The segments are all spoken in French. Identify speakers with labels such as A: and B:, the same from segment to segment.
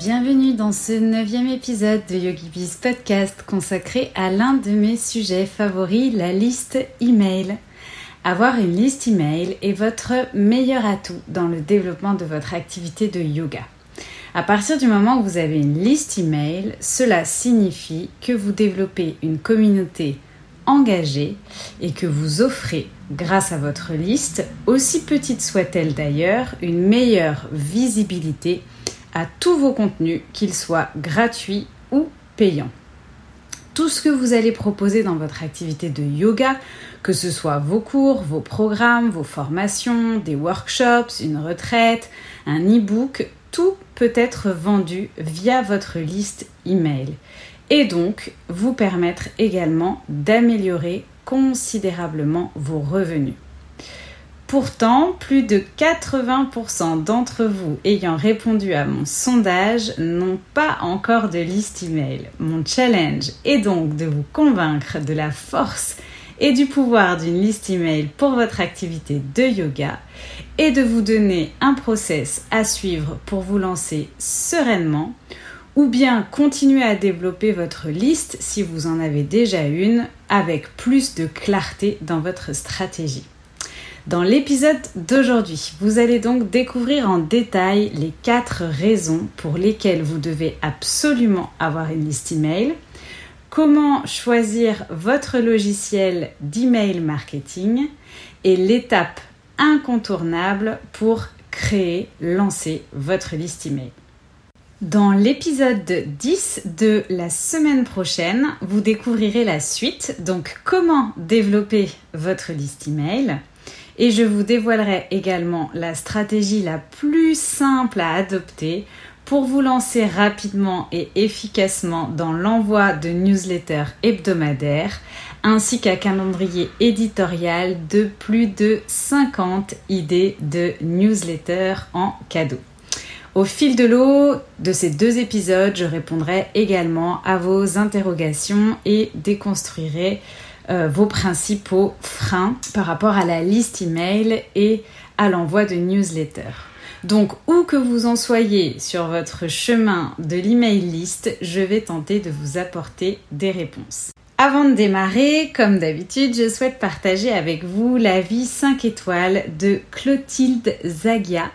A: Bienvenue dans ce neuvième épisode de YogiBiz Podcast consacré à l'un de mes sujets favoris, la liste email. Avoir une liste email est votre meilleur atout dans le développement de votre activité de yoga. À partir du moment où vous avez une liste email, cela signifie que vous développez une communauté engagée et que vous offrez, grâce à votre liste, aussi petite soit-elle d'ailleurs, une meilleure visibilité à tous vos contenus, qu'ils soient gratuits ou payants. Tout ce que vous allez proposer dans votre activité de yoga, que ce soit vos cours, vos programmes, vos formations, des workshops, une retraite, un e-book, tout peut être vendu via votre liste email et donc vous permettre également d'améliorer considérablement vos revenus. Pourtant, plus de 80% d'entre vous ayant répondu à mon sondage n'ont pas encore de liste email. Mon challenge est donc de vous convaincre de la force et du pouvoir d'une liste email pour votre activité de yoga et de vous donner un process à suivre pour vous lancer sereinement ou bien continuer à développer votre liste si vous en avez déjà une avec plus de clarté dans votre stratégie. Dans l'épisode d'aujourd'hui, vous allez donc découvrir en détail les quatre raisons pour lesquelles vous devez absolument avoir une liste email, comment choisir votre logiciel d'email marketing et l'étape incontournable pour créer, lancer votre liste email. Dans l'épisode 10 de la semaine prochaine, vous découvrirez la suite, donc comment développer votre liste email, et je vous dévoilerai également la stratégie la plus simple à adopter pour vous lancer rapidement et efficacement dans l'envoi de newsletters hebdomadaires ainsi qu'un calendrier éditorial de plus de 50 idées de newsletters en cadeau. Au fil de l'eau de ces deux épisodes, je répondrai également à vos interrogations et déconstruirai euh, vos principaux freins par rapport à la liste email et à l'envoi de newsletters. Donc, où que vous en soyez sur votre chemin de l'email list, je vais tenter de vous apporter des réponses. Avant de démarrer, comme d'habitude, je souhaite partager avec vous la vie 5 étoiles de Clotilde Zagia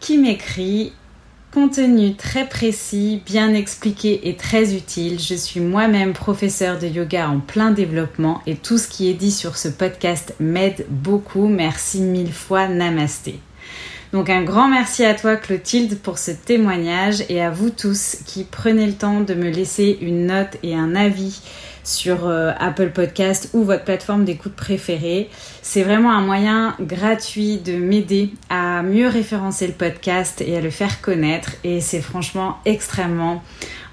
A: qui m'écrit Contenu très précis, bien expliqué et très utile. Je suis moi-même professeur de yoga en plein développement et tout ce qui est dit sur ce podcast m'aide beaucoup. Merci mille fois. Namasté. Donc un grand merci à toi Clotilde pour ce témoignage et à vous tous qui prenez le temps de me laisser une note et un avis sur euh, Apple Podcast ou votre plateforme d'écoute préférée. C'est vraiment un moyen gratuit de m'aider à mieux référencer le podcast et à le faire connaître et c'est franchement extrêmement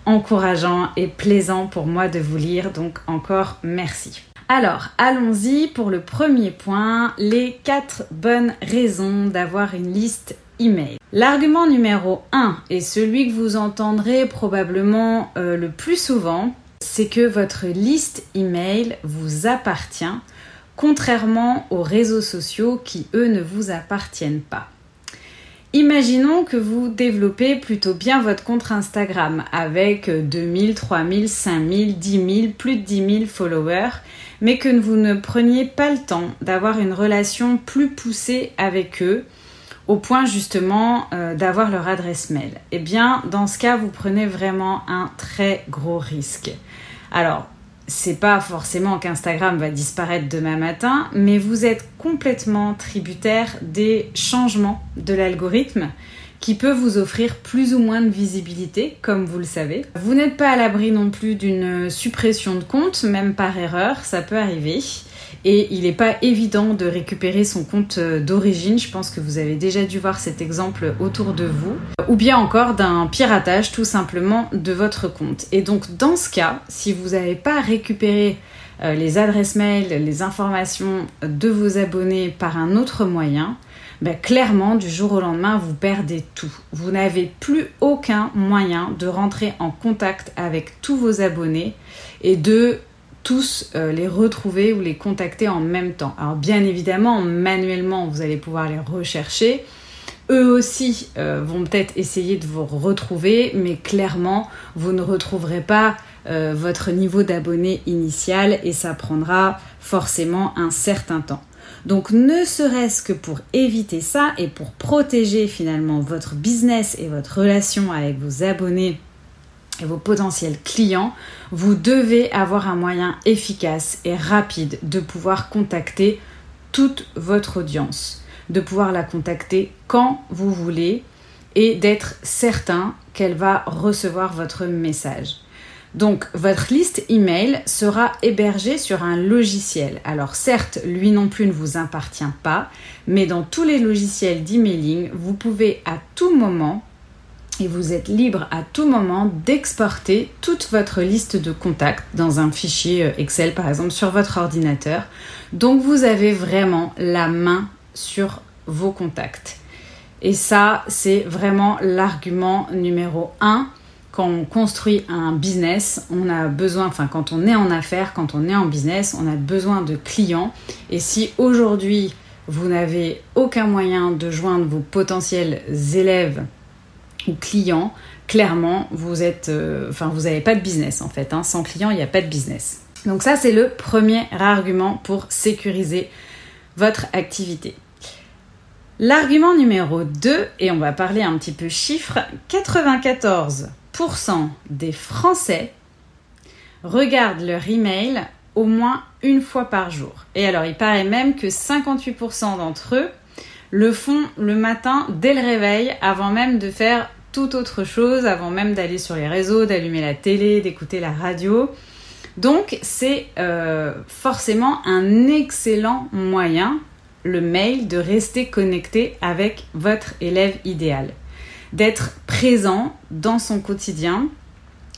A: encourageant et plaisant pour moi de vous lire. Donc encore merci. Alors, allons-y pour le premier point, les 4 bonnes raisons d'avoir une liste email. L'argument numéro 1 est celui que vous entendrez probablement euh, le plus souvent, c'est que votre liste email vous appartient, contrairement aux réseaux sociaux qui, eux, ne vous appartiennent pas. Imaginons que vous développez plutôt bien votre compte Instagram avec 2000, 3000, 5000, 10 000, plus de 10 000 followers, mais que vous ne preniez pas le temps d'avoir une relation plus poussée avec eux au point justement euh, d'avoir leur adresse mail. Eh bien, dans ce cas, vous prenez vraiment un très gros risque. Alors, c'est pas forcément qu'Instagram va disparaître demain matin, mais vous êtes complètement tributaire des changements de l'algorithme qui peut vous offrir plus ou moins de visibilité, comme vous le savez. Vous n'êtes pas à l'abri non plus d'une suppression de compte, même par erreur, ça peut arriver. Et il n'est pas évident de récupérer son compte euh, d'origine. Je pense que vous avez déjà dû voir cet exemple autour de vous. Ou bien encore d'un piratage tout simplement de votre compte. Et donc dans ce cas, si vous n'avez pas récupéré euh, les adresses mail, les informations de vos abonnés par un autre moyen, ben, clairement, du jour au lendemain, vous perdez tout. Vous n'avez plus aucun moyen de rentrer en contact avec tous vos abonnés et de tous euh, les retrouver ou les contacter en même temps. Alors bien évidemment, manuellement, vous allez pouvoir les rechercher. Eux aussi euh, vont peut-être essayer de vous retrouver, mais clairement, vous ne retrouverez pas euh, votre niveau d'abonné initial et ça prendra forcément un certain temps. Donc ne serait-ce que pour éviter ça et pour protéger finalement votre business et votre relation avec vos abonnés et vos potentiels clients, vous devez avoir un moyen efficace et rapide de pouvoir contacter toute votre audience, de pouvoir la contacter quand vous voulez et d'être certain qu'elle va recevoir votre message. Donc votre liste email sera hébergée sur un logiciel. Alors certes, lui non plus ne vous appartient pas, mais dans tous les logiciels d'emailing, vous pouvez à tout moment et vous êtes libre à tout moment d'exporter toute votre liste de contacts dans un fichier euh, Excel par exemple sur votre ordinateur. Donc vous avez vraiment la main sur vos contacts. Et ça, c'est vraiment l'argument numéro 1 quand on construit un business, on a besoin, enfin quand on est en affaires, quand on est en business, on a besoin de clients. Et si aujourd'hui vous n'avez aucun moyen de joindre vos potentiels élèves ou clients, clairement vous êtes, euh, enfin vous n'avez pas de business en fait. Hein. Sans clients, il n'y a pas de business. Donc ça c'est le premier argument pour sécuriser votre activité. L'argument numéro 2, et on va parler un petit peu chiffres, 94 des Français regardent leur email au moins une fois par jour. Et alors, il paraît même que 58% d'entre eux le font le matin dès le réveil, avant même de faire toute autre chose, avant même d'aller sur les réseaux, d'allumer la télé, d'écouter la radio. Donc, c'est euh, forcément un excellent moyen, le mail, de rester connecté avec votre élève idéal d'être présent dans son quotidien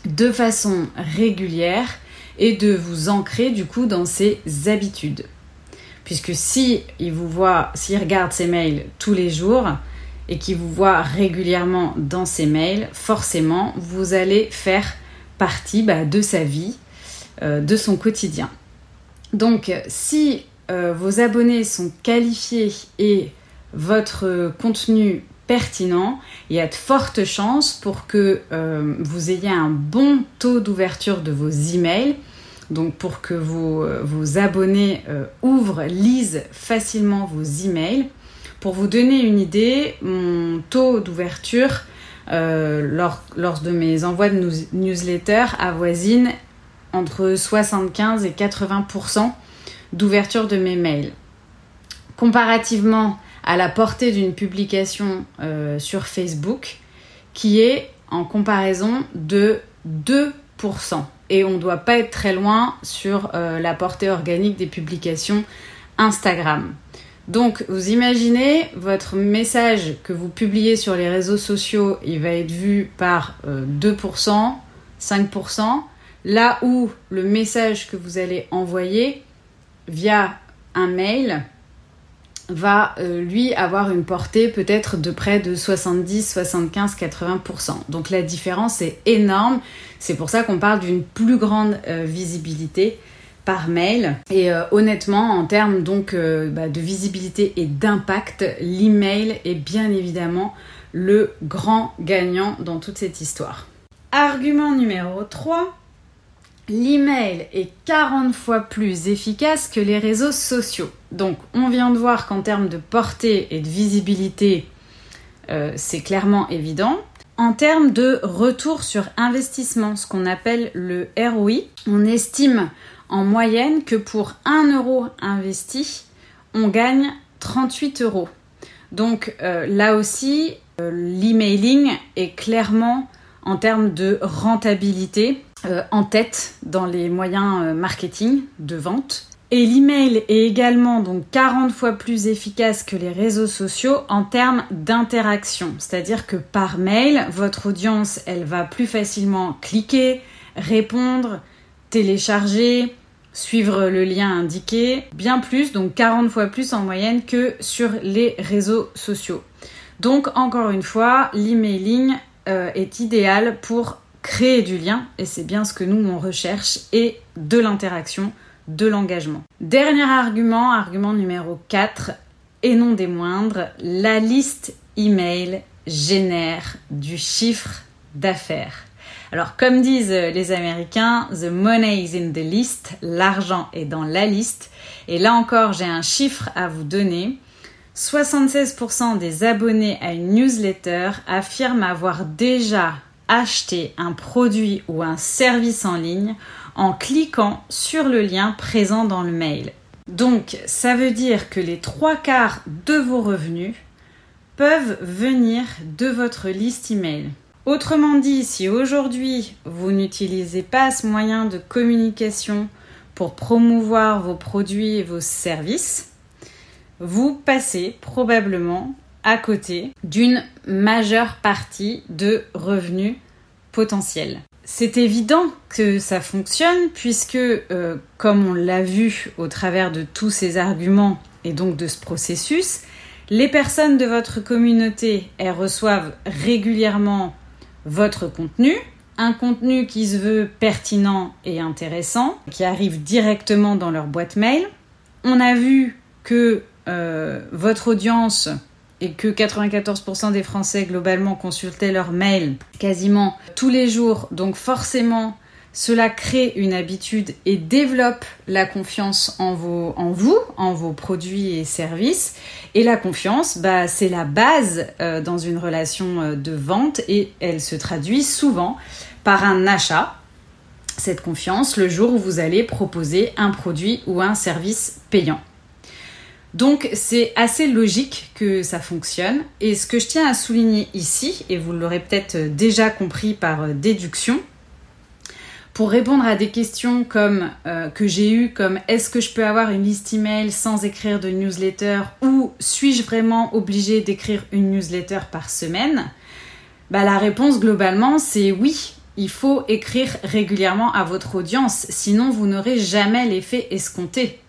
A: de façon régulière et de vous ancrer du coup dans ses habitudes. Puisque si il vous voit, s'il regarde ses mails tous les jours et qu'il vous voit régulièrement dans ses mails, forcément vous allez faire partie bah, de sa vie, euh, de son quotidien. Donc si euh, vos abonnés sont qualifiés et votre contenu pertinent, il y a de fortes chances pour que euh, vous ayez un bon taux d'ouverture de vos emails. Donc pour que vos, euh, vos abonnés euh, ouvrent, lisent facilement vos emails. Pour vous donner une idée, mon taux d'ouverture lors, lors, de mes envois de newsletter avoisine entre 75 et 80% d'ouverture de mes mails. Comparativement à la portée d'une publication euh, sur Facebook qui est en comparaison de 2%. Et on ne doit pas être très loin sur euh, la portée organique des publications Instagram. Donc vous imaginez votre message que vous publiez sur les réseaux sociaux, il va être vu par 2%, euh, 5%, là où le message que vous allez envoyer via un mail va euh, lui avoir une portée peut-être de près de 70, 75, 80%. Donc la différence est énorme. C'est pour ça qu'on parle d'une plus grande euh, visibilité par mail. Et euh, honnêtement, en termes donc bah, de visibilité et d'impact, l'email est bien évidemment le grand gagnant dans toute cette histoire. Argument numéro 3, L'email est 40 fois plus efficace que les réseaux sociaux. Donc on vient de voir qu'en termes de portée et de visibilité, euh, c'est clairement évident. En termes de retour sur investissement, ce qu'on appelle le ROI, on estime en moyenne que pour 1 euro investi, on gagne 38 euros. Donc euh, là aussi, Euh, l'emailing est clairement en termes de rentabilité en tête dans les moyens euh, marketing de vente. Et l'email est également donc 40 fois plus efficace que les réseaux sociaux en termes d'interaction. C'est-à-dire que par mail, votre audience, elle va plus facilement cliquer, répondre, télécharger, suivre le lien indiqué, bien plus, donc 40 fois plus en moyenne que sur les réseaux sociaux. Donc encore une fois, l'emailing euh, est idéal pour créer du lien, et c'est bien ce que nous on recherche, et de l'interaction, de l'engagement. Dernier argument, argument numéro 4, et non des moindres, la liste email génère du chiffre d'affaires. Alors comme disent les Américains, the money is in the list, l'argent est dans la liste. Et là encore, j'ai un chiffre à vous donner. 76% des abonnés à une newsletter affirment avoir déjà acheté un produit ou un service en ligne en cliquant sur le lien présent dans le mail. Donc ça veut dire que les trois quarts de vos revenus peuvent venir de votre liste email. Autrement dit, si aujourd'hui vous n'utilisez pas ce moyen de communication pour promouvoir vos produits et vos services, vous passez probablement à côté d'une majeure partie de revenus potentiels. C'est évident que ça fonctionne puisque, euh, comme on l'a vu au travers de tous ces arguments et donc de ce processus, les personnes de votre communauté, elles reçoivent régulièrement votre contenu, un contenu qui se veut pertinent et intéressant, qui arrive directement dans leur boîte mail. On a vu que euh, votre audience et que 94% des Français globalement consultaient leur mail quasiment tous les jours, donc forcément cela crée une habitude et développe la confiance en, vous, en vos produits et services. Et la confiance, bah, c'est la base euh, dans une relation euh, de vente et elle se traduit souvent par un achat. Cette confiance le jour où vous allez proposer un produit ou un service payant. Donc c'est assez logique que ça fonctionne. Et ce que je tiens à souligner ici, et vous l'aurez peut-être déjà compris par euh, déduction, pour répondre à des questions comme euh, que j'ai eues comme est-ce que je peux avoir une liste email sans écrire de newsletter ou suis-je vraiment obligé d'écrire une newsletter par semaine? Bah, la réponse globalement c'est oui. Il faut écrire régulièrement à votre audience, sinon vous n'aurez jamais l'effet escompté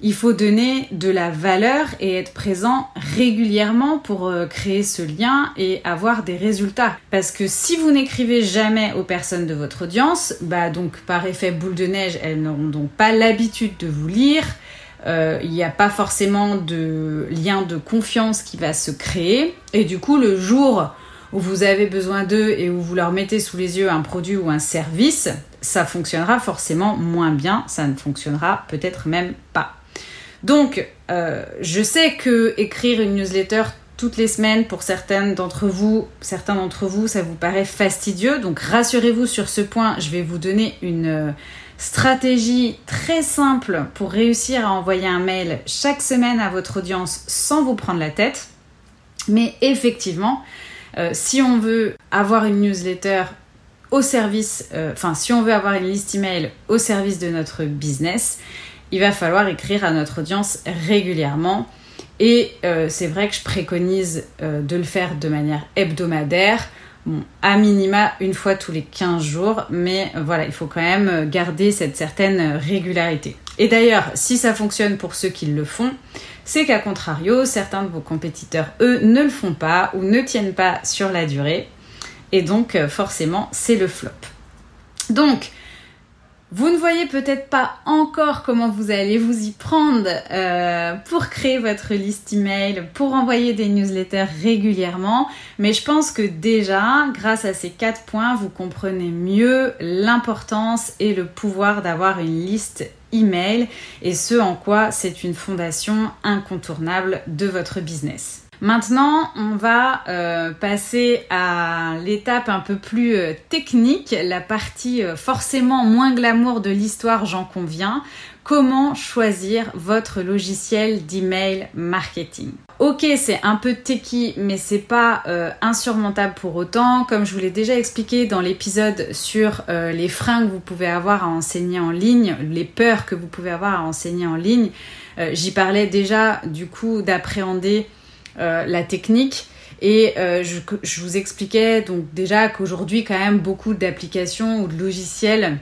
A: il faut donner de la valeur et être présent régulièrement pour euh, créer ce lien et avoir des résultats. Parce que si vous n'écrivez jamais aux personnes de votre audience, bah donc par effet boule de neige, elles n'auront donc pas l'habitude de vous lire. Euh, il n'y a pas forcément de lien de confiance qui va se créer. Et du coup, le jour où vous avez besoin d'eux et où vous leur mettez sous les yeux un produit ou un service, ça fonctionnera forcément moins bien, ça ne fonctionnera peut-être même pas. Donc, euh, je sais que écrire une newsletter toutes les semaines pour certaines d'entre vous, certains d'entre vous, ça vous paraît fastidieux. Donc, rassurez-vous sur ce point. Je vais vous donner une euh, stratégie très simple pour réussir à envoyer un mail chaque semaine à votre audience sans vous prendre la tête. Mais effectivement, euh, si on veut avoir une newsletter au service, enfin si on veut avoir une liste email au service de notre business, il va falloir écrire à notre audience régulièrement. Et euh, c'est vrai que je préconise euh, de le faire de manière hebdomadaire, à minima une fois tous les 15 jours, mais euh, voilà, il faut quand même garder cette certaine régularité. Et d'ailleurs, si ça fonctionne pour ceux qui le font, c'est qu'à contrario, certains de vos compétiteurs, eux, ne le font pas ou ne tiennent pas sur la durée. Et donc, forcément, c'est le flop. Donc, vous ne voyez peut-être pas encore comment vous allez vous y prendre euh, pour créer votre liste email, pour envoyer des newsletters régulièrement, mais je pense que déjà, grâce à ces quatre points, vous comprenez mieux l'importance et le pouvoir d'avoir une liste email et ce en quoi c'est une fondation incontournable de votre business. Maintenant, on va euh, passer à l'étape un peu plus euh, technique, la partie euh, forcément moins glamour de l'histoire, j'en conviens. comment choisir votre logiciel d'email marketing? Ok, c'est un peu techy, mais c'est pas euh, insurmontable pour autant. Comme je vous l'ai déjà expliqué dans l'épisode sur euh, les freins que vous pouvez avoir à enseigner en ligne, les peurs que vous pouvez avoir à enseigner en ligne, euh, j'y parlais déjà du coup d'appréhender la technique. Et je, je, vous expliquais donc déjà qu'aujourd'hui quand même beaucoup d'applications ou de logiciels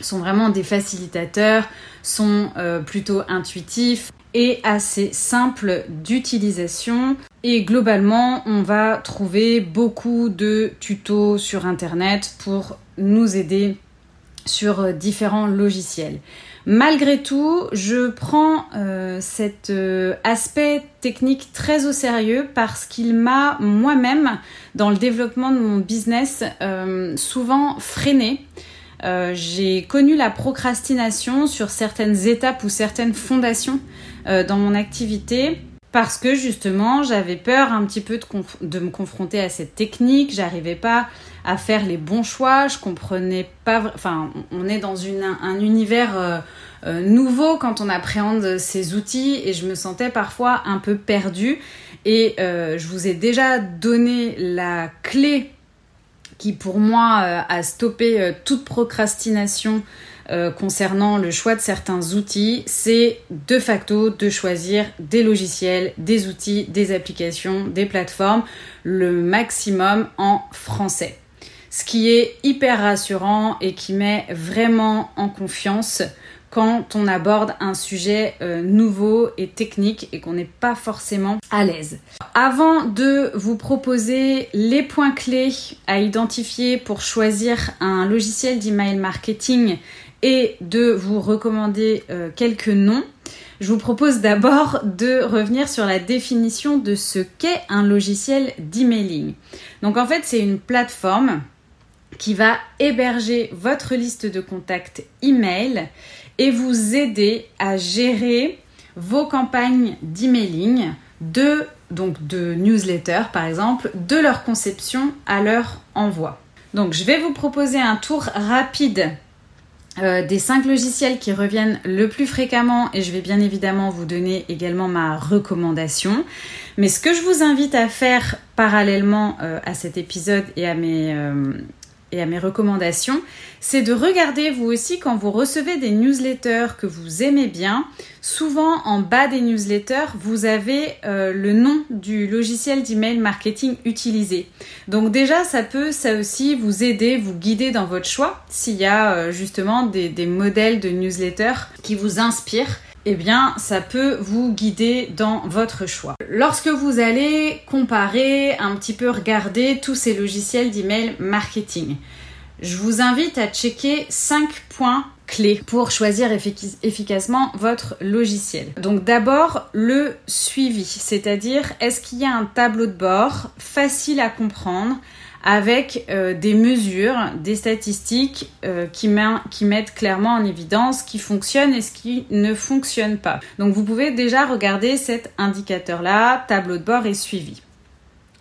A: sont vraiment des facilitateurs, sont plutôt intuitifs, et assez simple d'utilisation. Et globalement, on va trouver beaucoup de tutos sur Internet pour nous aider sur différents logiciels. Malgré tout, je prends euh, cet euh, aspect technique très au sérieux parce qu'il m'a moi-même, dans le développement de mon business, euh, souvent freiné. J'ai connu la procrastination sur certaines étapes ou certaines fondations dans mon activité parce que justement j'avais peur un petit peu de, me confronter à cette technique, j'arrivais pas à faire les bons choix, je comprenais pas, enfin on est dans un univers euh, nouveau quand on appréhende ces outils et je me sentais parfois un peu perdue. Et je vous ai déjà donné la clé qui pour moi euh, a stoppé euh, toute procrastination euh, concernant le choix de certains outils, c'est de facto de choisir des logiciels, des outils, des applications, des plateformes, le maximum en français. Ce qui est hyper rassurant et qui met vraiment en confiance quand on aborde un sujet euh, nouveau et technique et qu'on n'est pas forcément à l'aise. Avant de vous proposer les points clés à identifier pour choisir un logiciel d'email marketing et de vous recommander euh, quelques noms, je vous propose d'abord de revenir sur la définition de ce qu'est un logiciel d'emailing. Donc en fait, c'est une plateforme qui va héberger votre liste de contacts email et vous aider à gérer vos campagnes d'emailing, de, donc de newsletter par exemple, de leur conception à leur envoi. Donc je vais vous proposer un tour rapide euh, des cinq logiciels qui reviennent le plus fréquemment et je vais bien évidemment vous donner également ma recommandation. Mais ce que je vous invite à faire parallèlement euh, à cet épisode et à mes, euh, et à mes recommandations, c'est de regarder vous aussi quand vous recevez des newsletters que vous aimez bien. Souvent en bas des newsletters, vous avez euh, le nom du logiciel d'email marketing utilisé. Donc déjà, ça peut ça aussi vous aider, vous guider dans votre choix s'il y a euh, justement des, des modèles de newsletters qui vous inspirent eh bien, ça peut vous guider dans votre choix. Lorsque vous allez comparer, un petit peu regarder tous ces logiciels d'email marketing, je vous invite à checker 5 points clés pour choisir efficacement votre logiciel. Donc d'abord le suivi, c'est-à-dire est-ce qu'il y a un tableau de bord facile à comprendre avec euh, des mesures, des statistiques euh, qui, qui, mettent clairement en évidence ce qui fonctionne et ce qui ne fonctionne pas. Donc vous pouvez déjà regarder cet indicateur-là, tableau de bord et suivi.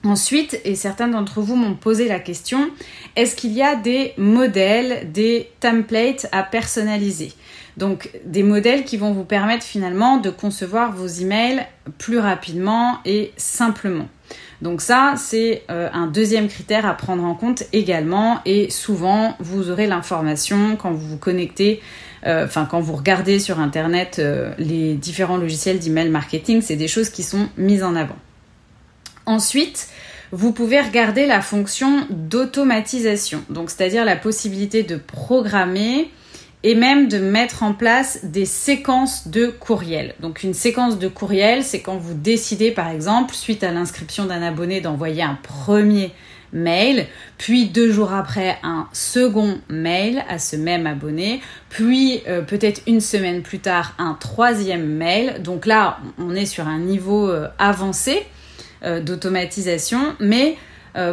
A: Ensuite, et certains d'entre vous m'ont posé la question, est-ce qu'il y a des modèles, des templates à personnaliser? Donc des modèles qui vont vous permettre finalement de concevoir vos emails plus rapidement et simplement. Donc ça, c'est euh, un deuxième critère à prendre en compte également. Et souvent, vous aurez l'information quand vous vous connectez, euh, enfin quand vous regardez sur Internet euh, les différents logiciels d'email marketing, c'est des choses qui sont mises en avant. Ensuite, vous pouvez regarder la fonction d'automatisation, donc c'est-à-dire la possibilité de programmer et même de mettre en place des séquences de courriels. Donc une séquence de courriel, c'est quand vous décidez par exemple, suite à l'inscription d'un abonné, d'envoyer un premier mail, puis deux jours après un second mail à ce même abonné, puis euh, peut-être une semaine plus tard un troisième mail. Donc là, on est sur un niveau euh, avancé euh, d'automatisation, mais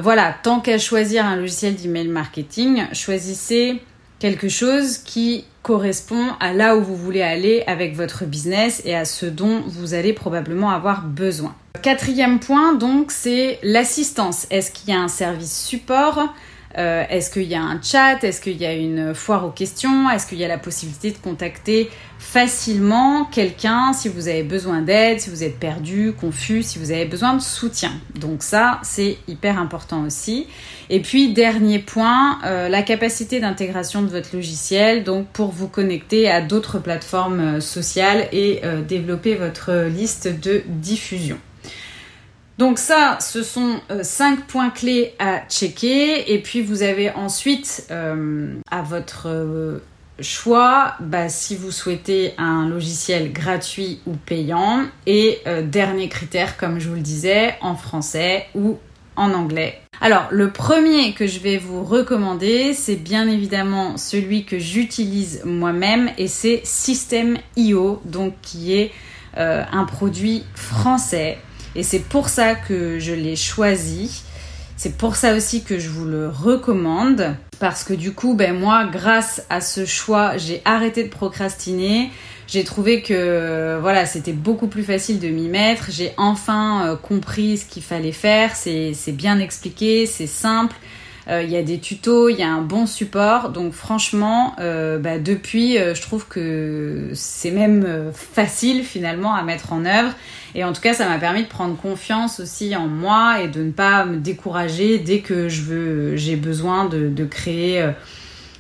A: voilà, tant qu'à choisir un logiciel d'email marketing, choisissez quelque chose qui correspond à là où vous voulez aller avec votre business et à ce dont vous allez probablement avoir besoin. Quatrième point, donc, c'est l'assistance. Est-ce qu'il y a un service support? Euh, Est-ce qu'il y a un chat? Est-ce qu'il y a une foire aux questions? Est-ce qu'il y a la possibilité de contacter facilement quelqu'un si vous avez besoin d'aide, si vous êtes perdu, confus, si vous avez besoin de soutien? Donc ça, c'est hyper important aussi. Et puis, dernier point, euh, la capacité d'intégration de votre logiciel, donc pour vous connecter à d'autres plateformes euh, sociales et développer votre liste de diffusion. Donc ça, ce sont euh, cinq points clés à checker. Et puis vous avez ensuite euh, à votre euh, choix bah, si vous souhaitez un logiciel gratuit ou payant. Et dernier critère, comme je vous le disais, en français ou en anglais. Alors, le premier que je vais vous recommander, c'est bien évidemment celui que j'utilise moi-même et c'est System.io, donc qui est un produit français et c'est pour ça que je l'ai choisi. C'est pour ça aussi que je vous le recommande. Parce que du coup, ben moi, grâce à ce choix, j'ai arrêté de procrastiner. J'ai trouvé que voilà, c'était beaucoup plus facile de m'y mettre. J'ai enfin euh, compris ce qu'il fallait faire. C'est bien expliqué, c'est simple. Euh, il y a des tutos, il y a un bon support. Donc franchement, euh, bah, depuis, je trouve que c'est même facile finalement à mettre en œuvre. Et en tout cas, ça m'a permis de prendre confiance aussi en moi et de ne pas me décourager dès que j'ai besoin de, créer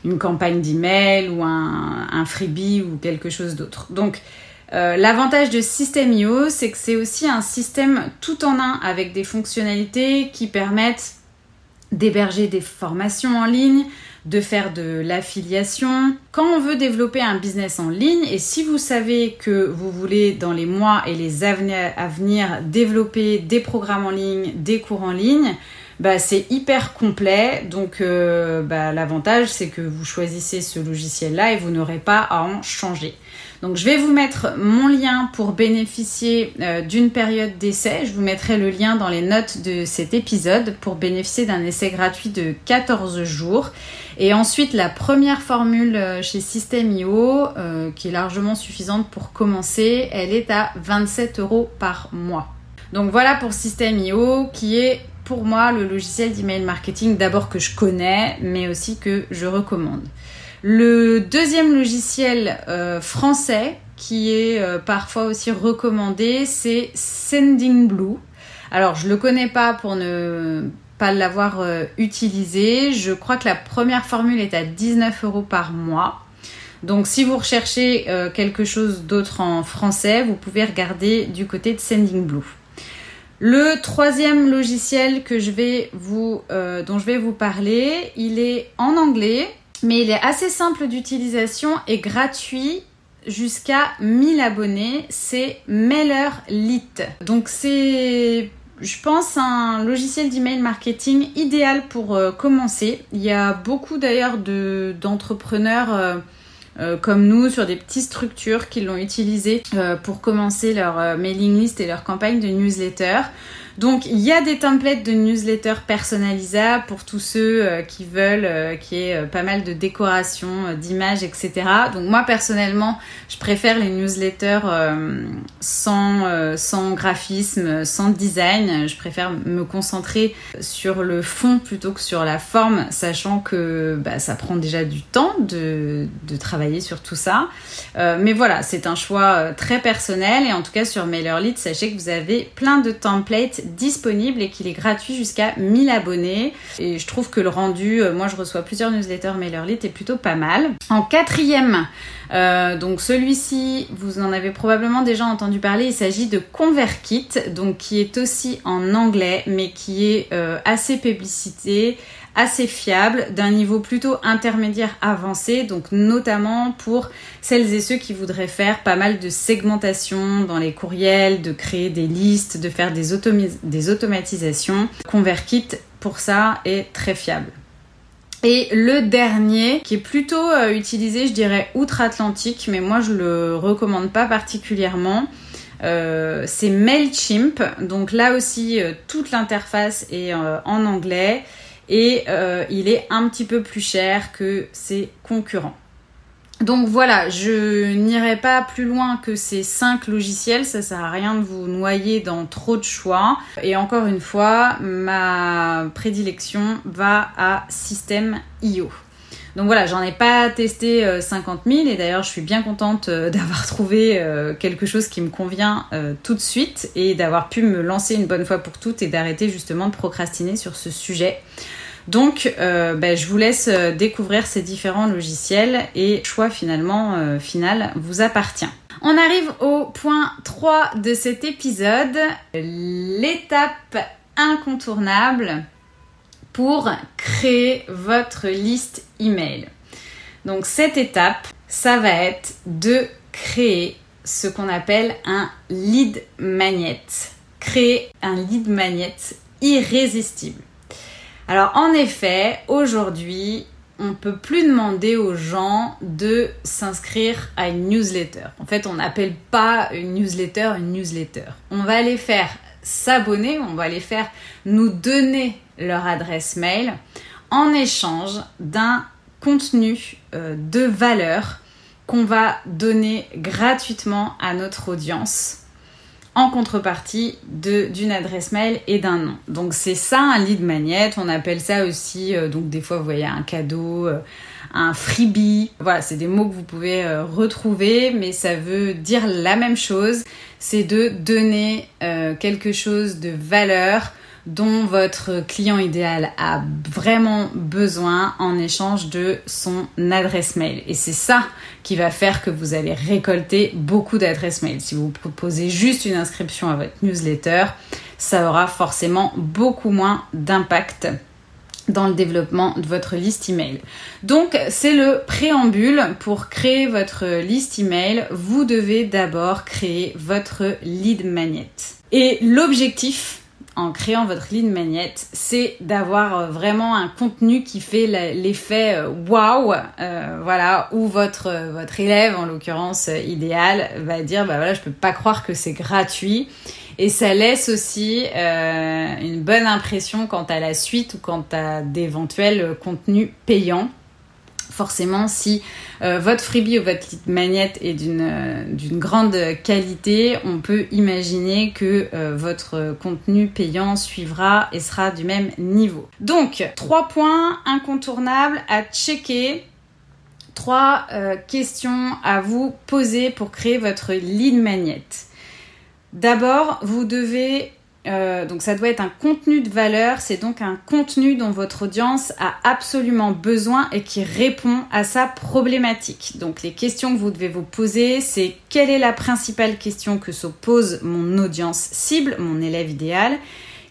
A: une campagne d'email ou un, un, freebie ou quelque chose d'autre. Donc, L'avantage de System.io, c'est que c'est aussi un système tout en un avec des fonctionnalités qui permettent d'héberger des formations en ligne, de faire de l'affiliation. Quand on veut développer un business en ligne, et si vous savez que vous voulez dans les mois et les années à venir développer des programmes en ligne, des cours en ligne, bah, c'est hyper complet. Donc euh, bah, l'avantage c'est que vous choisissez ce logiciel-là et vous n'aurez pas à en changer. Donc je vais vous mettre mon lien pour bénéficier euh, d'une période d'essai. Je vous mettrai le lien dans les notes de cet épisode pour bénéficier d'un essai gratuit de 14 jours. Et ensuite la première formule euh, chez System.io euh, qui est largement suffisante pour commencer, elle est à 27 euros par mois. Donc voilà pour System.io qui est pour moi le logiciel d'email marketing d'abord que je connais mais aussi que je recommande. Le deuxième logiciel euh, français qui est euh, parfois aussi recommandé, c'est Sendingblue. Alors, je le connais pas pour ne pas l'avoir euh, utilisé. Je crois que la première formule est à 19 euros par mois. Donc, si vous recherchez quelque chose d'autre en français, vous pouvez regarder du côté de Sendingblue. Le troisième logiciel dont je vais vous parler, il est en anglais mais il est assez simple d'utilisation et gratuit jusqu'à 1000 abonnés. C'est MailerLite. Donc c'est je pense un logiciel d'email marketing idéal pour euh, commencer. Il y a beaucoup d'ailleurs d'entrepreneurs euh, euh, comme nous sur des petites structures qui l'ont utilisé pour commencer leur mailing list et leur campagne de newsletter. Donc il y a des templates de newsletter personnalisables pour tous ceux euh, qui veulent euh, qu'il y ait euh, pas mal de décorations, d'images, etc. Donc moi personnellement, je préfère les newsletters sans, graphisme, sans design. Je préfère me concentrer sur le fond plutôt que sur la forme, sachant que bah, ça prend déjà du temps de, de travailler sur tout ça. mais voilà, c'est un choix très personnel et en tout cas sur MailerLite, sachez que vous avez plein de templates disponible et qu'il est gratuit jusqu'à 1000 abonnés. Et je trouve que le rendu, euh, moi je reçois plusieurs newsletters MailerLite, est plutôt pas mal. En quatrième, euh, donc celui-ci, vous en avez probablement déjà entendu parler, il s'agit de ConvertKit, donc qui est aussi en anglais, mais qui est euh, assez publicité, assez fiable, d'un niveau plutôt intermédiaire avancé, donc notamment pour celles et ceux qui voudraient faire pas mal de segmentation dans les courriels, de créer des listes, de faire des, des automatisations. ConvertKit pour ça est très fiable. Et le dernier, qui est plutôt euh, utilisé, je dirais, outre-Atlantique, mais moi je le recommande pas particulièrement, euh, c'est MailChimp. Donc là aussi, euh, toute l'interface est en anglais et il est un petit peu plus cher que ses concurrents. Donc voilà, je n'irai pas plus loin que ces cinq logiciels, ça sert à rien de vous noyer dans trop de choix. Et encore une fois, ma prédilection va à System.io. Donc voilà, j'en ai pas testé 50 euh, 000 et d'ailleurs je suis bien contente euh, d'avoir trouvé euh, quelque chose qui me convient tout de suite et d'avoir pu me lancer une bonne fois pour toutes et d'arrêter justement de procrastiner sur ce sujet. Donc, euh, ben, je vous laisse euh, découvrir ces différents logiciels et choix finalement euh, final vous appartient. On arrive au point 3 de cet épisode, l'étape incontournable pour créer votre liste email. Donc cette étape, ça va être de créer ce qu'on appelle un lead magnet. Créer un lead magnet irrésistible. Alors en effet, aujourd'hui, on ne peut plus demander aux gens de s'inscrire à une newsletter. En fait, on n'appelle pas une newsletter une newsletter. On va les faire s'abonner, on va les faire nous donner leur adresse mail en échange d'un contenu euh, de valeur qu'on va donner gratuitement à notre audience en contrepartie d'une adresse mail et d'un nom. Donc c'est ça un lead magnet, on appelle ça aussi, euh, donc des fois vous voyez un cadeau, euh, un freebie, voilà c'est des mots que vous pouvez euh, retrouver mais ça veut dire la même chose, c'est de donner quelque chose de valeur dont votre client idéal a vraiment besoin en échange de son adresse mail. Et c'est ça qui va faire que vous allez récolter beaucoup d'adresses mail. Si vous proposez juste une inscription à votre newsletter, ça aura forcément beaucoup moins d'impact dans le développement de votre liste email. Donc c'est le préambule pour créer votre liste email. Vous devez d'abord créer votre lead magnet. Et l'objectif en créant votre ligne magnet, c'est d'avoir euh, vraiment un contenu qui fait l'effet euh, waouh, euh, voilà, où votre votre élève, en l'occurrence idéal, va dire bah voilà, je peux pas croire que c'est gratuit. Et ça laisse aussi une bonne impression quant à la suite ou quant à d'éventuels contenus payants forcément, si euh, votre freebie ou votre lead magnet est d'une euh, grande qualité, on peut imaginer que euh, votre contenu payant suivra et sera du même niveau. Donc, trois points incontournables à checker. Trois questions à vous poser pour créer votre lead magnet. D'abord, vous devez euh, donc ça doit être un contenu de valeur, c'est donc un contenu dont votre audience a absolument besoin et qui répond à sa problématique. Donc les questions que vous devez vous poser, c'est quelle est la principale question que se pose mon audience cible, mon élève idéal?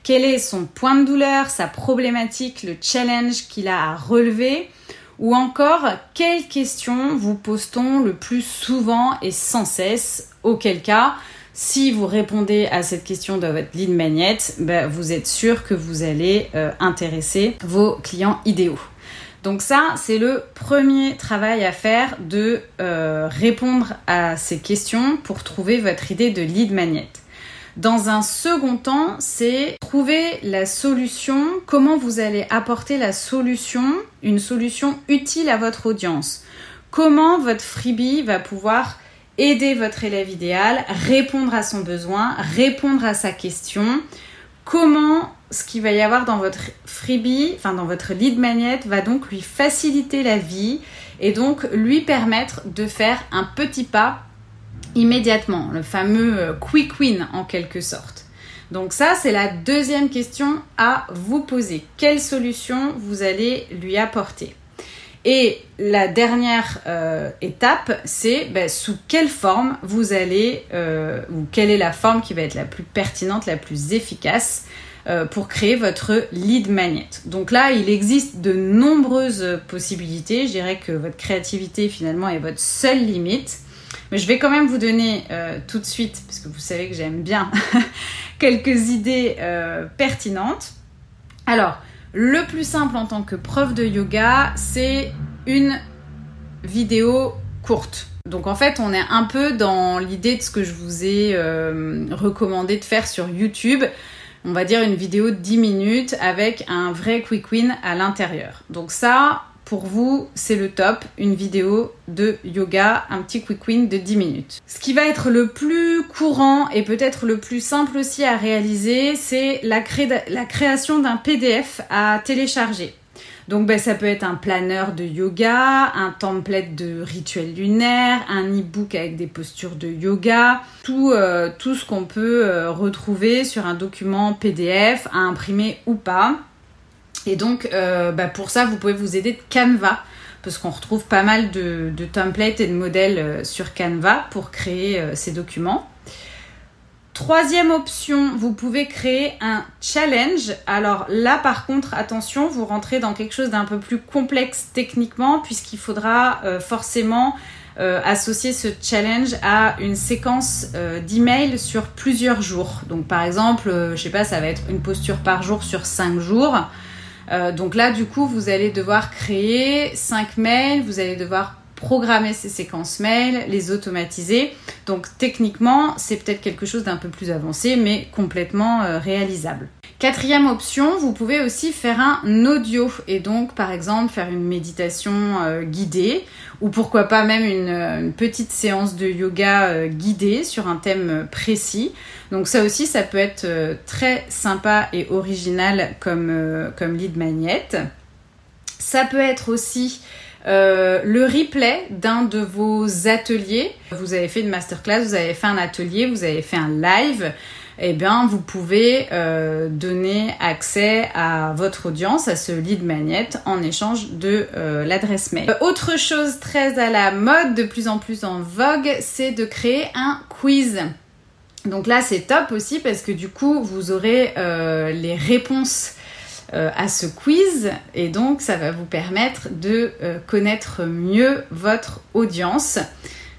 A: Quel est son point de douleur, sa problématique, le challenge qu'il a à relever? Ou encore, quelles questions vous pose-t-on le plus souvent et sans cesse? Auquel cas, si vous répondez à cette question de votre lead magnet, ben, vous êtes sûr que vous allez euh, intéresser vos clients idéaux. Donc ça, c'est le premier travail à faire de euh, répondre à ces questions pour trouver votre idée de lead magnet. Dans un second temps, c'est trouver la solution, comment vous allez apporter la solution, une solution utile à votre audience. Comment votre freebie va pouvoir aider votre élève idéal, répondre à son besoin, répondre à sa question. Comment ce qu'il va y avoir dans votre freebie, enfin dans votre lead magnet, va donc lui faciliter la vie et donc lui permettre de faire un petit pas immédiatement, le fameux euh, quick win en quelque sorte. Donc ça, c'est la deuxième question à vous poser. Quelle solution vous allez lui apporter? Et la dernière euh, étape, c'est ben, sous quelle forme vous allez, euh, ou quelle est la forme qui va être la plus pertinente, la plus efficace euh, pour créer votre lead magnet. Donc là, il existe de nombreuses possibilités. Je dirais que votre créativité finalement est votre seule limite. Mais je vais quand même vous donner tout de suite, parce que vous savez que j'aime bien, quelques idées pertinentes. Alors, le plus simple en tant que prof de yoga, c'est une vidéo courte. Donc en fait, on est un peu dans l'idée de ce que je vous ai euh, recommandé de faire sur YouTube. On va dire une vidéo de 10 minutes avec un vrai quick win à l'intérieur. Donc ça, pour vous, c'est le top, une vidéo de yoga, un petit quick win de 10 minutes. Ce qui va être le plus courant et peut-être le plus simple aussi à réaliser, c'est la, création d'un PDF à télécharger. Donc ben, ça peut être un planeur de yoga, un template de rituel lunaire, un e-book avec des postures de yoga, tout, euh, ce qu'on peut euh, retrouver sur un document PDF à imprimer ou pas. Et donc euh, ben, pour ça, vous pouvez vous aider de Canva parce qu'on retrouve pas mal de, templates et de modèles sur Canva pour créer ces documents. Troisième option, vous pouvez créer un challenge. Alors là, par contre, attention, vous rentrez dans quelque chose d'un peu plus complexe techniquement, puisqu'il faudra euh, forcément euh, associer ce challenge à une séquence euh, d'emails sur plusieurs jours. Donc par exemple, je sais pas, ça va être une posture par jour sur cinq jours. Donc là, du coup, vous allez devoir créer cinq mails, vous allez devoir programmer ces séquences mail, les automatiser. Donc techniquement, c'est peut-être quelque chose d'un peu plus avancé, mais complètement euh, réalisable. Quatrième option, vous pouvez aussi faire un audio et donc par exemple faire une méditation euh, guidée ou pourquoi pas même une, euh, petite séance de yoga guidée sur un thème précis. Donc ça aussi, ça peut être très sympa et original comme, comme lead magnet. Ça peut être aussi euh, le replay d'un de vos ateliers. Vous avez fait une masterclass, vous avez fait un atelier, vous avez fait un live. Eh bien, vous pouvez euh, donner accès à votre audience, à ce lead magnet, en échange de euh, l'adresse mail. autre chose très à la mode, de plus en plus en vogue, c'est de créer un quiz. Donc là, c'est top aussi parce que du coup, vous aurez les réponses euh, à ce quiz et donc ça va vous permettre de euh, connaître mieux votre audience.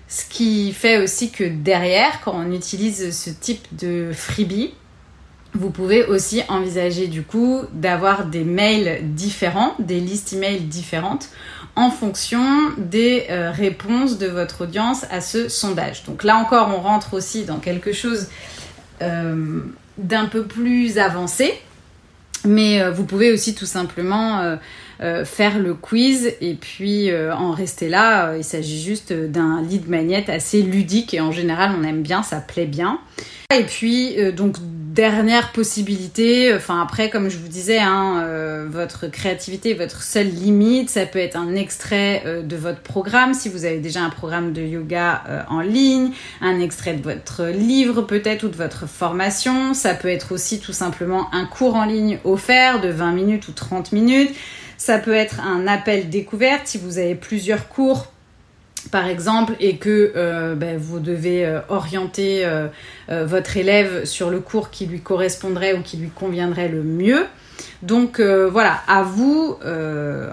A: Ce qui fait aussi que derrière, quand on utilise ce type de freebie, vous pouvez aussi envisager du coup d'avoir des mails différents, des listes emails différentes en fonction des euh, réponses de votre audience à ce sondage. Donc là encore, on rentre aussi dans quelque chose d'un peu plus avancé mais euh, vous pouvez aussi tout simplement euh, euh, faire le quiz et puis en rester là. il s'agit juste d'un lead magnet assez ludique et en général on aime bien, ça plaît bien. Et puis donc dernière possibilité, enfin après comme je vous disais, hein, votre créativité, votre seule limite, ça peut être un extrait de votre programme. Si vous avez déjà un programme de yoga en ligne, un extrait de votre livre peut-être ou de votre formation, ça peut être aussi tout simplement un cours en ligne offert de 20 minutes ou 30 minutes. Ça peut être un appel découverte. Si vous avez plusieurs cours par exemple, et que euh, ben, vous devez euh, orienter euh, votre élève sur le cours qui lui correspondrait ou qui lui conviendrait le mieux. Donc voilà, à vous,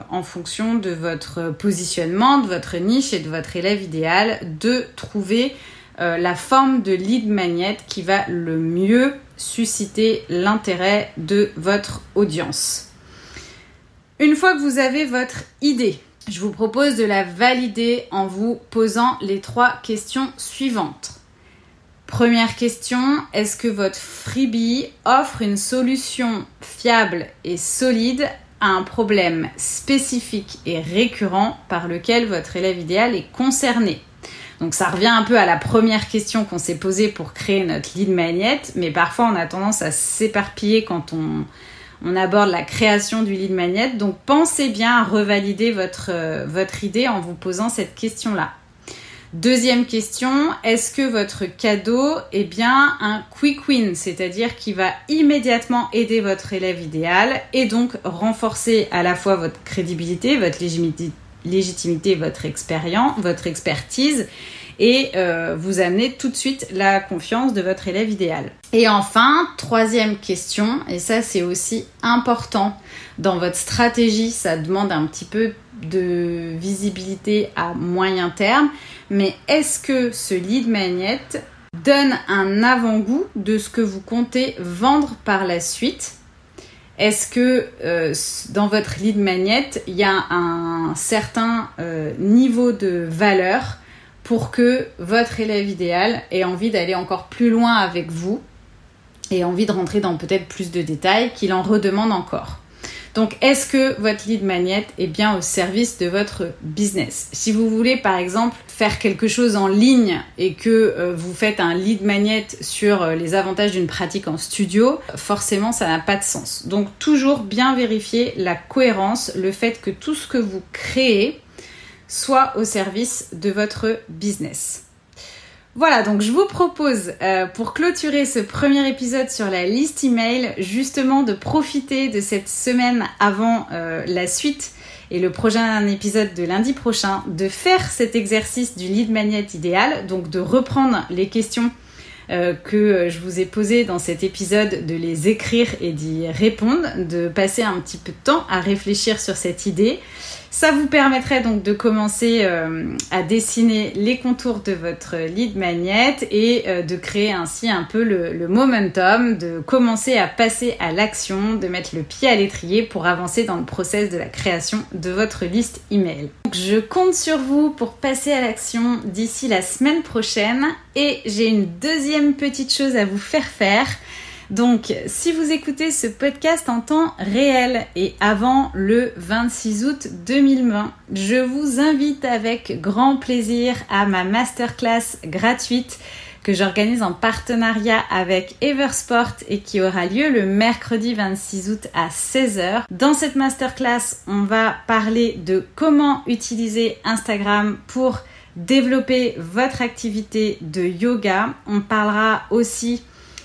A: en fonction de votre positionnement, de votre niche et de votre élève idéal, de trouver la forme de lead magnet qui va le mieux susciter l'intérêt de votre audience. Une fois que vous avez votre idée, je vous propose de la valider en vous posant les trois questions suivantes. Première question, est-ce que votre freebie offre une solution fiable et solide à un problème spécifique et récurrent par lequel votre élève idéal est concerné? Donc ça revient un peu à la première question qu'on s'est posée pour créer notre lead magnet, mais parfois on a tendance à s'éparpiller quand on, on aborde la création du lead magnet. Donc pensez bien à revalider votre, euh, votre idée en vous posant cette question-là. Deuxième question, est-ce que votre cadeau est bien un quick win, c'est-à-dire qui va immédiatement aider votre élève idéal et donc renforcer à la fois votre crédibilité, votre légitimité, votre expérience, votre expertise et euh, vous amener tout de suite la confiance de votre élève idéal. Et enfin, troisième question, et ça c'est aussi important dans votre stratégie, ça demande un petit peu de visibilité à moyen terme, mais est-ce que ce lead magnet donne un avant-goût de ce que vous comptez vendre par la suite? Est-ce que euh, dans votre lead magnet, il y a un certain euh, niveau de valeur pour que votre élève idéal ait envie d'aller encore plus loin avec vous et envie de rentrer dans peut-être plus de détails, qu'il en redemande encore. Donc, est-ce que votre lead magnet est bien au service de votre business? Si vous voulez, par exemple, faire quelque chose en ligne et que euh, vous faites un lead magnet sur euh, les avantages d'une pratique en studio, forcément, ça n'a pas de sens. Donc, toujours bien vérifier la cohérence, le fait que tout ce que vous créez soit au service de votre business. Voilà, donc je vous propose euh, pour clôturer ce premier épisode sur la liste email, justement de profiter de cette semaine avant euh, la suite et le prochain épisode de lundi prochain, de faire cet exercice du lead magnet idéal, donc de reprendre les questions euh, que je vous ai posées dans cet épisode, de les écrire et d'y répondre, de passer un petit peu de temps à réfléchir sur cette idée ça vous permettrait donc de commencer euh, à dessiner les contours de votre lead magnet et euh, de créer ainsi un peu le, momentum, de commencer à passer à l'action, de mettre le pied à l'étrier pour avancer dans le process de la création de votre liste email. je compte sur vous pour passer à l'action d'ici la semaine prochaine et j'ai une deuxième petite chose à vous faire faire. Donc, si vous écoutez ce podcast en temps réel et avant le 26 août 2020, je vous invite avec grand plaisir à ma masterclass gratuite que j'organise en partenariat avec Eversport et qui aura lieu le mercredi 26 août à 16h. Dans cette masterclass, on va parler de comment utiliser Instagram pour développer votre activité de yoga. On parlera aussi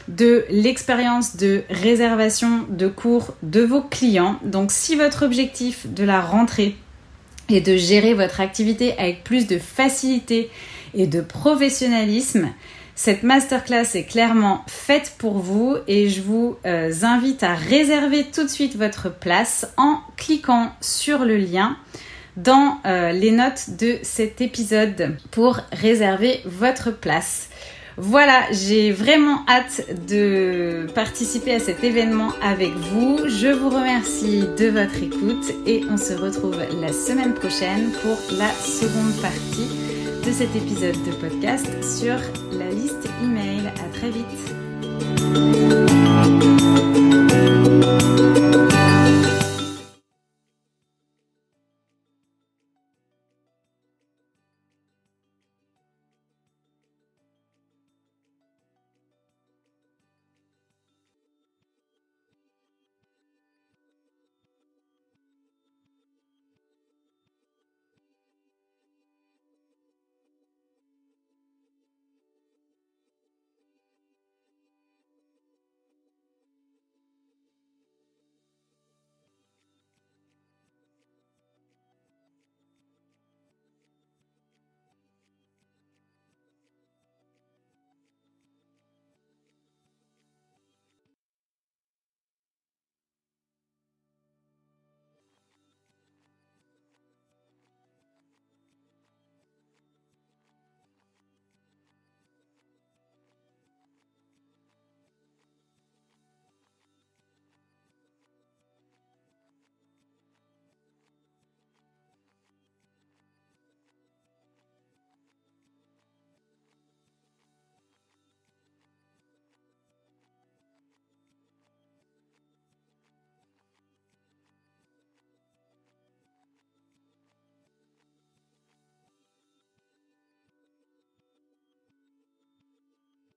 A: de l'expérience de réservation de cours de vos clients. Donc si votre objectif de la rentrée est de gérer votre activité avec plus de facilité et de professionnalisme, cette masterclass est clairement faite pour vous et je vous euh, invite à réserver tout de suite votre place en cliquant sur le lien dans euh, les notes de cet épisode pour réserver votre place. Voilà, j'ai vraiment hâte de participer à cet événement avec vous. Je vous remercie de votre écoute et on se retrouve la semaine prochaine pour la seconde partie de cet épisode de podcast sur la liste email. À très vite.